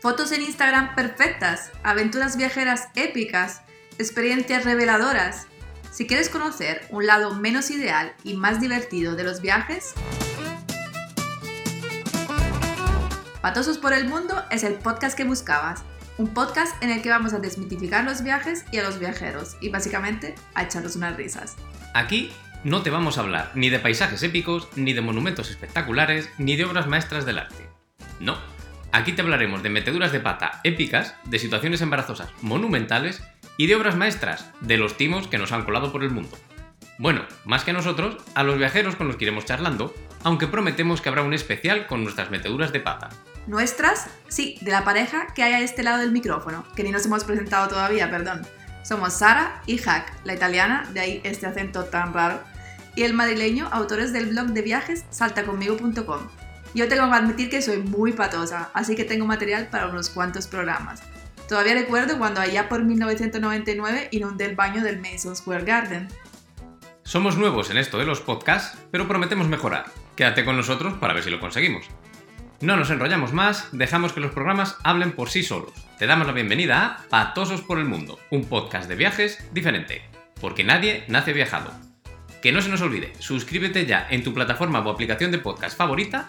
Fotos en Instagram perfectas, aventuras viajeras épicas, experiencias reveladoras. Si quieres conocer un lado menos ideal y más divertido de los viajes, Patosos por el Mundo es el podcast que buscabas. Un podcast en el que vamos a desmitificar los viajes y a los viajeros y básicamente a echarnos unas risas. Aquí no te vamos a hablar ni de paisajes épicos, ni de monumentos espectaculares, ni de obras maestras del arte. No, aquí te hablaremos de meteduras de pata épicas, de situaciones embarazosas monumentales y de obras maestras, de los timos que nos han colado por el mundo. Bueno, más que nosotros, a los viajeros con los que iremos charlando, aunque prometemos que habrá un especial con nuestras meteduras de pata. Nuestras, sí, de la pareja que hay a este lado del micrófono, que ni nos hemos presentado todavía, perdón. Somos Sara y Jack, la italiana, de ahí este acento tan raro, y el madrileño, autores del blog de viajes saltaconmigo.com. Yo tengo que admitir que soy muy patosa, así que tengo material para unos cuantos programas. Todavía recuerdo cuando allá por 1999 inundé el baño del Mason Square Garden. Somos nuevos en esto de los podcasts, pero prometemos mejorar. Quédate con nosotros para ver si lo conseguimos. No nos enrollamos más, dejamos que los programas hablen por sí solos. Te damos la bienvenida a Patosos por el Mundo, un podcast de viajes diferente, porque nadie nace viajado. Que no se nos olvide, suscríbete ya en tu plataforma o aplicación de podcast favorita